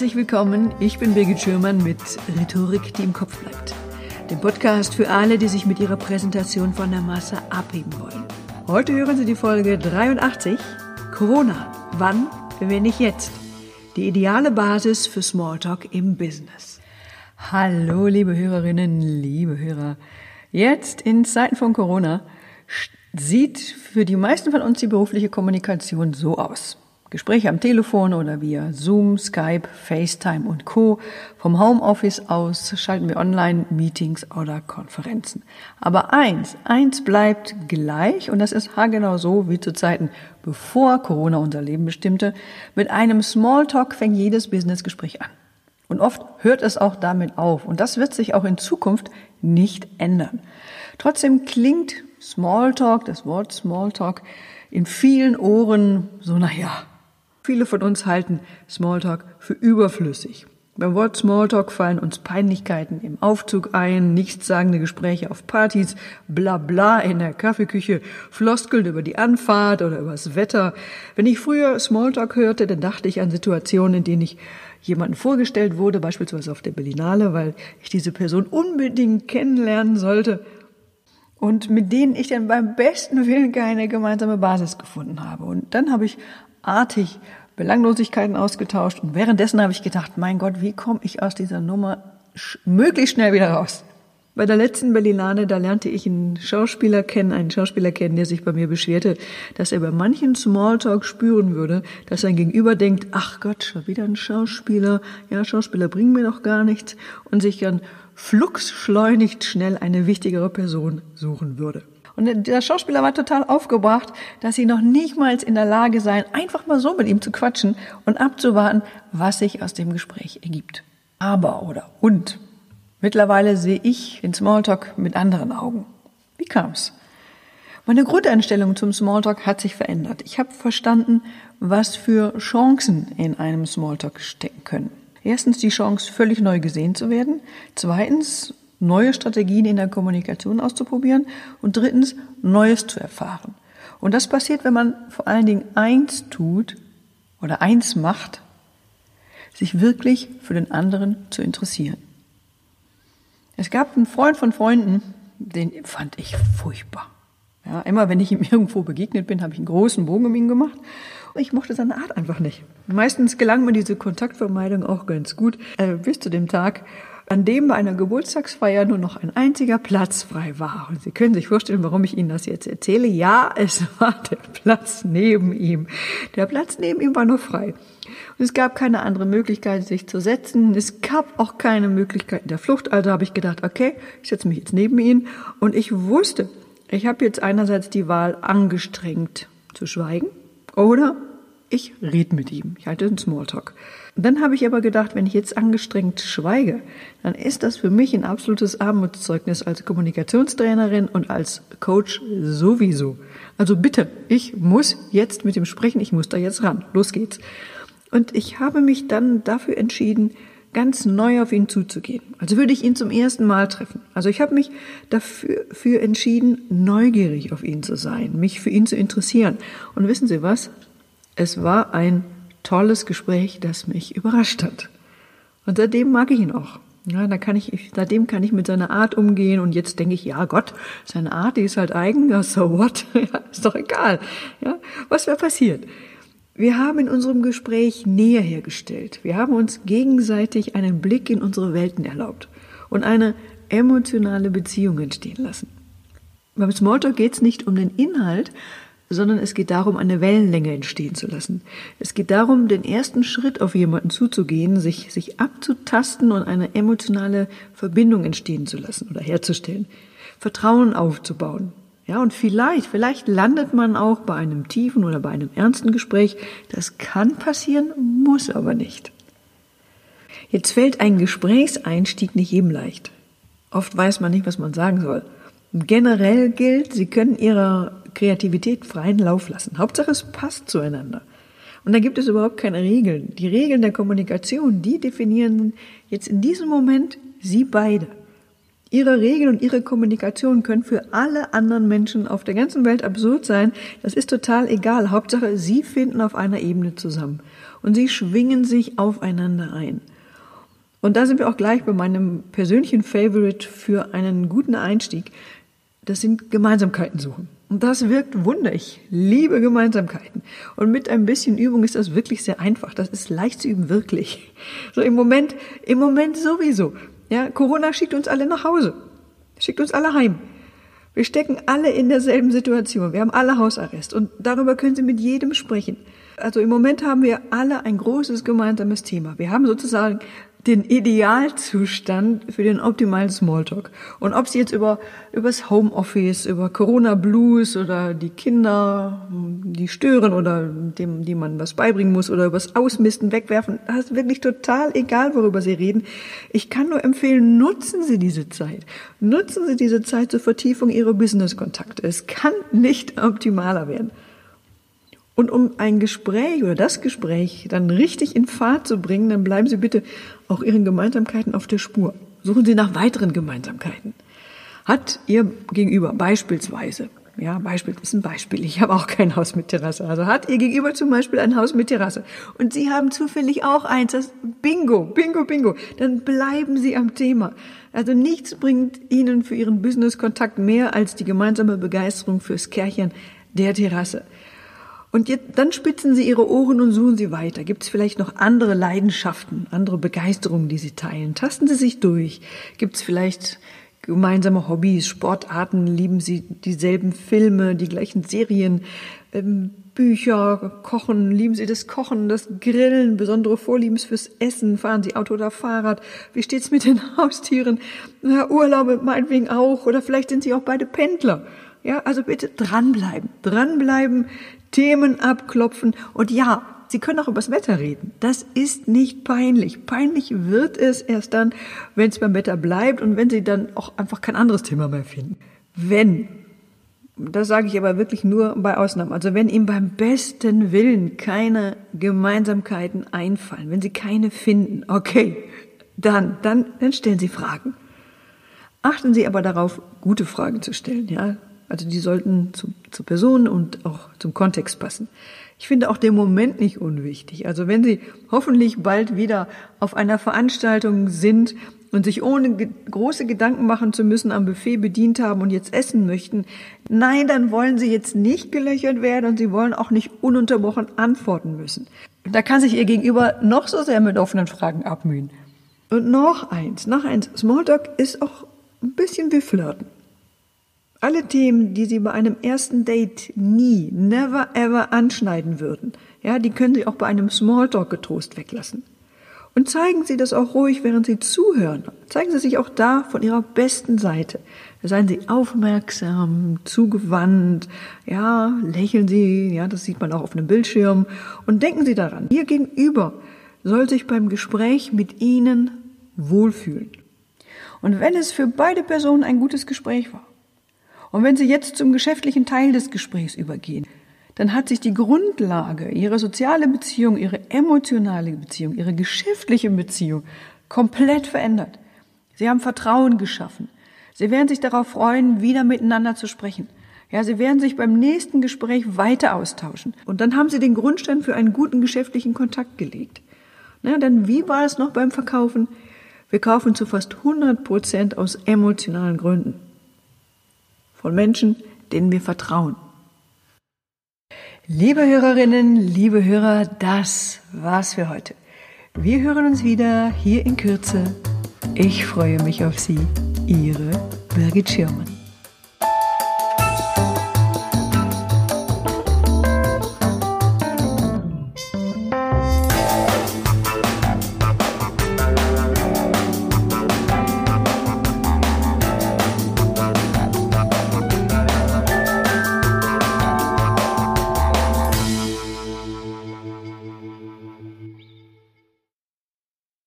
Herzlich willkommen, ich bin Birgit Schürmann mit Rhetorik, die im Kopf bleibt. Dem Podcast für alle, die sich mit ihrer Präsentation von der Masse abheben wollen. Heute hören Sie die Folge 83, Corona. Wann, wenn nicht jetzt? Die ideale Basis für Smalltalk im Business. Hallo, liebe Hörerinnen, liebe Hörer. Jetzt in Zeiten von Corona sieht für die meisten von uns die berufliche Kommunikation so aus. Gespräche am Telefon oder via Zoom, Skype, FaceTime und Co. Vom Homeoffice aus schalten wir Online-Meetings oder Konferenzen. Aber eins, eins bleibt gleich und das ist haargenau so wie zu Zeiten, bevor Corona unser Leben bestimmte. Mit einem Smalltalk fängt jedes Businessgespräch an. Und oft hört es auch damit auf. Und das wird sich auch in Zukunft nicht ändern. Trotzdem klingt Smalltalk, das Wort Smalltalk, in vielen Ohren so, naja, Viele von uns halten Smalltalk für überflüssig. Beim Wort Smalltalk fallen uns Peinlichkeiten im Aufzug ein, nichtssagende Gespräche auf Partys, bla bla in der Kaffeeküche, Floskeln über die Anfahrt oder übers Wetter. Wenn ich früher Smalltalk hörte, dann dachte ich an Situationen, in denen ich jemanden vorgestellt wurde, beispielsweise auf der Berlinale, weil ich diese Person unbedingt kennenlernen sollte und mit denen ich dann beim besten Willen keine gemeinsame Basis gefunden habe. Und dann habe ich artig Belanglosigkeiten ausgetauscht und währenddessen habe ich gedacht, mein Gott, wie komme ich aus dieser Nummer sch möglichst schnell wieder raus? Bei der letzten Berlinale, da lernte ich einen Schauspieler kennen, einen Schauspieler kennen, der sich bei mir beschwerte, dass er bei manchen Smalltalk spüren würde, dass sein Gegenüber denkt, ach Gott, schon wieder ein Schauspieler, ja, Schauspieler bringen mir doch gar nichts und sich dann fluxschleunigt schnell eine wichtigere Person suchen würde. Und der Schauspieler war total aufgebracht, dass sie noch nicht mal in der Lage seien, einfach mal so mit ihm zu quatschen und abzuwarten, was sich aus dem Gespräch ergibt. Aber oder und. Mittlerweile sehe ich den Smalltalk mit anderen Augen. Wie kam's? Meine Grundeinstellung zum Smalltalk hat sich verändert. Ich habe verstanden, was für Chancen in einem Smalltalk stecken können. Erstens die Chance, völlig neu gesehen zu werden. Zweitens neue Strategien in der Kommunikation auszuprobieren und drittens Neues zu erfahren. Und das passiert, wenn man vor allen Dingen eins tut oder eins macht, sich wirklich für den anderen zu interessieren. Es gab einen Freund von Freunden, den fand ich furchtbar. Ja, immer wenn ich ihm irgendwo begegnet bin, habe ich einen großen Bogen um ihn gemacht. Ich mochte seine Art einfach nicht. Meistens gelang mir diese Kontaktvermeidung auch ganz gut, äh, bis zu dem Tag, an dem bei einer Geburtstagsfeier nur noch ein einziger Platz frei war. Und Sie können sich vorstellen, warum ich Ihnen das jetzt erzähle. Ja, es war der Platz neben ihm. Der Platz neben ihm war nur frei. Und es gab keine andere Möglichkeit, sich zu setzen. Es gab auch keine Möglichkeit der Flucht. Also habe ich gedacht, okay, ich setze mich jetzt neben ihn. Und ich wusste, ich habe jetzt einerseits die Wahl, angestrengt zu schweigen oder ich rede mit ihm. Ich halte einen Smalltalk. Dann habe ich aber gedacht, wenn ich jetzt angestrengt schweige, dann ist das für mich ein absolutes Armutszeugnis als Kommunikationstrainerin und als Coach sowieso. Also bitte, ich muss jetzt mit ihm sprechen, ich muss da jetzt ran. Los geht's. Und ich habe mich dann dafür entschieden, ganz neu auf ihn zuzugehen. Also würde ich ihn zum ersten Mal treffen. Also ich habe mich dafür für entschieden, neugierig auf ihn zu sein, mich für ihn zu interessieren. Und wissen Sie was? Es war ein tolles Gespräch, das mich überrascht hat. Und seitdem mag ich ihn auch. Ja, da kann ich, seitdem kann ich mit seiner Art umgehen und jetzt denke ich, ja Gott, seine Art, die ist halt eigen, ja, so what? Ja, ist doch egal. Ja, was wäre passiert? Wir haben in unserem Gespräch Nähe hergestellt. Wir haben uns gegenseitig einen Blick in unsere Welten erlaubt und eine emotionale Beziehung entstehen lassen. Beim Smalltalk geht es nicht um den Inhalt, sondern es geht darum, eine Wellenlänge entstehen zu lassen. Es geht darum, den ersten Schritt auf jemanden zuzugehen, sich, sich abzutasten und eine emotionale Verbindung entstehen zu lassen oder herzustellen. Vertrauen aufzubauen. Ja, und vielleicht, vielleicht landet man auch bei einem tiefen oder bei einem ernsten Gespräch. Das kann passieren, muss aber nicht. Jetzt fällt ein Gesprächseinstieg nicht jedem leicht. Oft weiß man nicht, was man sagen soll. Generell gilt, Sie können Ihrer Kreativität freien Lauf lassen. Hauptsache, es passt zueinander. Und da gibt es überhaupt keine Regeln. Die Regeln der Kommunikation, die definieren jetzt in diesem Moment Sie beide. Ihre Regeln und Ihre Kommunikation können für alle anderen Menschen auf der ganzen Welt absurd sein. Das ist total egal. Hauptsache, Sie finden auf einer Ebene zusammen. Und Sie schwingen sich aufeinander ein. Und da sind wir auch gleich bei meinem persönlichen Favorite für einen guten Einstieg. Das sind Gemeinsamkeiten suchen. Und das wirkt Wunder. Ich liebe Gemeinsamkeiten. Und mit ein bisschen Übung ist das wirklich sehr einfach. Das ist leicht zu üben, wirklich. So im Moment, im Moment sowieso. Ja, Corona schickt uns alle nach Hause. Schickt uns alle heim. Wir stecken alle in derselben Situation. Wir haben alle Hausarrest. Und darüber können Sie mit jedem sprechen. Also im Moment haben wir alle ein großes gemeinsames Thema. Wir haben sozusagen den Idealzustand für den optimalen Smalltalk. Und ob Sie jetzt über übers Homeoffice, über Corona Blues oder die Kinder, die stören oder dem, die man was beibringen muss oder übers Ausmisten, wegwerfen, das ist wirklich total egal, worüber Sie reden. Ich kann nur empfehlen, nutzen Sie diese Zeit. Nutzen Sie diese Zeit zur Vertiefung Ihrer Business-Kontakte. Es kann nicht optimaler werden. Und um ein Gespräch oder das Gespräch dann richtig in Fahrt zu bringen, dann bleiben Sie bitte auch Ihren Gemeinsamkeiten auf der Spur. Suchen Sie nach weiteren Gemeinsamkeiten. Hat Ihr Gegenüber beispielsweise, ja, Beispiel ist ein Beispiel, ich habe auch kein Haus mit Terrasse, also hat Ihr Gegenüber zum Beispiel ein Haus mit Terrasse und Sie haben zufällig auch eins, das Bingo, Bingo, Bingo, dann bleiben Sie am Thema. Also nichts bringt Ihnen für Ihren Business-Kontakt mehr als die gemeinsame Begeisterung fürs Kärchen der Terrasse. Und jetzt, dann spitzen Sie Ihre Ohren und suchen Sie weiter. Gibt es vielleicht noch andere Leidenschaften, andere Begeisterungen, die Sie teilen? Tasten Sie sich durch. Gibt es vielleicht gemeinsame Hobbys, Sportarten? Lieben Sie dieselben Filme, die gleichen Serien, ähm, Bücher, Kochen? Lieben Sie das Kochen, das Grillen, besondere Vorliebens fürs Essen? Fahren Sie Auto oder Fahrrad? Wie steht's mit den Haustieren? Ja, Urlaube meinetwegen auch. Oder vielleicht sind Sie auch beide Pendler. Ja, also bitte dranbleiben, dranbleiben, Themen abklopfen und ja, Sie können auch übers Wetter reden. Das ist nicht peinlich. Peinlich wird es erst dann, wenn es beim Wetter bleibt und wenn Sie dann auch einfach kein anderes Thema mehr finden. Wenn, das sage ich aber wirklich nur bei Ausnahmen, also wenn Ihnen beim besten Willen keine Gemeinsamkeiten einfallen, wenn Sie keine finden, okay, dann, dann, dann stellen Sie Fragen. Achten Sie aber darauf, gute Fragen zu stellen, ja. Also die sollten zu, zur Person und auch zum Kontext passen. Ich finde auch den Moment nicht unwichtig. Also wenn Sie hoffentlich bald wieder auf einer Veranstaltung sind und sich ohne ge große Gedanken machen zu müssen am Buffet bedient haben und jetzt essen möchten, nein, dann wollen Sie jetzt nicht gelöchert werden und Sie wollen auch nicht ununterbrochen antworten müssen. Da kann sich Ihr Gegenüber noch so sehr mit offenen Fragen abmühen. Und noch eins, noch eins, Smalltalk ist auch ein bisschen wie Flirten. Alle Themen, die Sie bei einem ersten Date nie, never ever anschneiden würden, ja, die können Sie auch bei einem Smalltalk getrost weglassen. Und zeigen Sie das auch ruhig, während Sie zuhören. Zeigen Sie sich auch da von Ihrer besten Seite. Seien Sie aufmerksam, zugewandt, ja, lächeln Sie, ja, das sieht man auch auf einem Bildschirm. Und denken Sie daran, Ihr Gegenüber soll sich beim Gespräch mit Ihnen wohlfühlen. Und wenn es für beide Personen ein gutes Gespräch war, und wenn Sie jetzt zum geschäftlichen Teil des Gesprächs übergehen, dann hat sich die Grundlage, Ihre soziale Beziehung, Ihre emotionale Beziehung, Ihre geschäftliche Beziehung komplett verändert. Sie haben Vertrauen geschaffen. Sie werden sich darauf freuen, wieder miteinander zu sprechen. Ja, Sie werden sich beim nächsten Gespräch weiter austauschen. Und dann haben Sie den Grundstein für einen guten geschäftlichen Kontakt gelegt. Na, denn wie war es noch beim Verkaufen? Wir kaufen zu fast 100 Prozent aus emotionalen Gründen von Menschen, denen wir vertrauen. Liebe Hörerinnen, liebe Hörer, das war's für heute. Wir hören uns wieder hier in Kürze. Ich freue mich auf Sie, Ihre Birgit Schirmann.